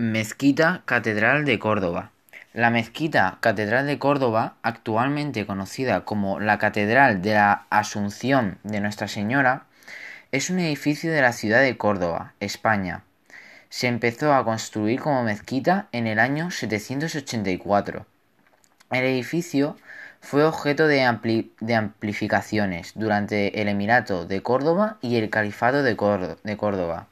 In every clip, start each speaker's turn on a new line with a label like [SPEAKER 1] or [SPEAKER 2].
[SPEAKER 1] Mezquita Catedral de Córdoba. La Mezquita Catedral de Córdoba, actualmente conocida como la Catedral de la Asunción de Nuestra Señora, es un edificio de la ciudad de Córdoba, España. Se empezó a construir como mezquita en el año 784. El edificio fue objeto de, amplificaciones durante el Emirato de Córdoba y el Califato de Córdoba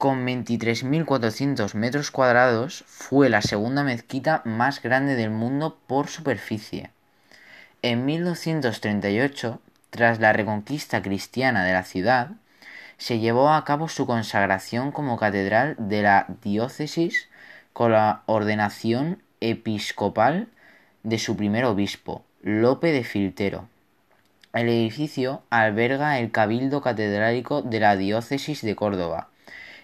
[SPEAKER 1] con 23.400 metros cuadrados, fue la segunda mezquita más grande del mundo por superficie. En 1238, tras la reconquista cristiana de la ciudad, se llevó a cabo su consagración como catedral de la diócesis con la ordenación episcopal de su primer obispo, Lope de Filtero. El edificio alberga el cabildo catedrálico de la diócesis de Córdoba,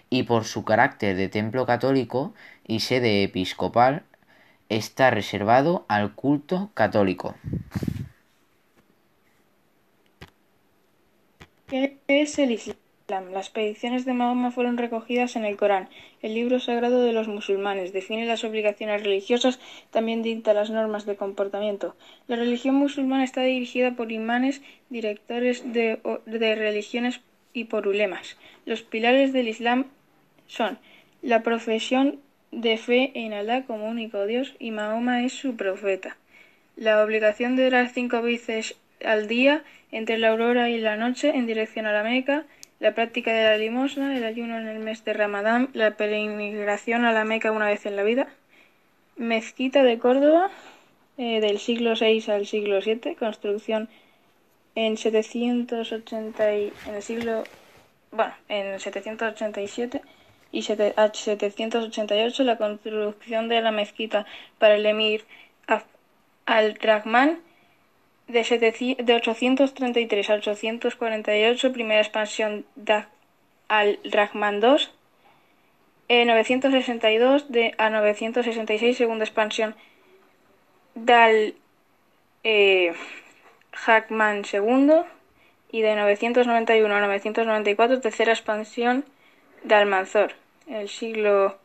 [SPEAKER 1] y por su carácter de templo católico y sede episcopal, está reservado al culto católico.
[SPEAKER 2] ¿Qué es el Islam? Las predicciones de Mahoma fueron recogidas en el Corán, el libro sagrado de los musulmanes. Define las obligaciones religiosas, también dicta las normas de comportamiento. La religión musulmana está dirigida por imanes, directores de, de religiones y por ulemas. Los pilares del Islam son la profesión de fe en Alá como único Dios y Mahoma es su profeta, la obligación de orar cinco veces al día entre la aurora y la noche en dirección a la Meca, la práctica de la limosna, el ayuno en el mes de Ramadán, la peregrinación a la Meca una vez en la vida, mezquita de Córdoba eh, del siglo VI al siglo VII, construcción en 780 en el siglo bueno, en 787 y 788 la construcción de la mezquita para el emir al-Rahman de, de 833 a 848, primera expansión de al-Rahman II, eh, 962 de, a 966, segunda expansión del eh, Rahman II, y de 991 a 994, tercera expansión de Almanzor. El siglo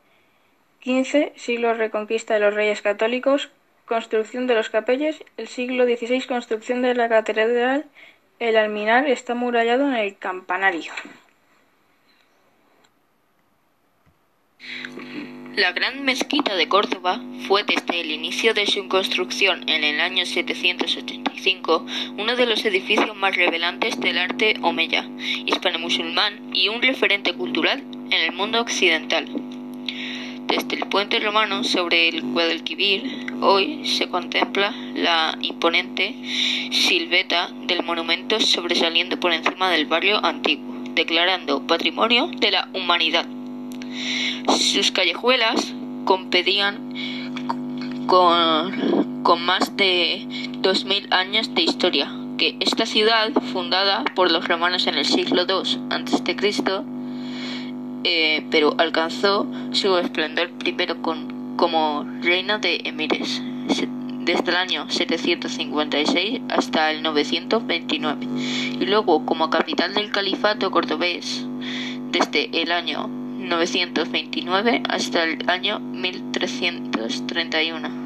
[SPEAKER 2] XV, siglo reconquista de los reyes católicos, construcción de los capelles. El siglo XVI, construcción de la catedral. El alminar está murallado en el campanario.
[SPEAKER 3] La Gran Mezquita de Córdoba fue desde el inicio de su construcción en el año 785 uno de los edificios más revelantes del arte omeya, hispano-musulmán y un referente cultural en el mundo occidental. Desde el puente romano sobre el Guadalquivir, hoy se contempla la imponente silveta del monumento sobresaliendo por encima del barrio antiguo, declarando patrimonio de la humanidad. Sus callejuelas compedían con, con más de 2.000 años de historia, que esta ciudad, fundada por los romanos en el siglo II a.C., eh, pero alcanzó su esplendor primero con, como reina de emires, desde el año 756 hasta el 929, y luego como capital del califato cordobés desde el año 929 hasta el año 1331.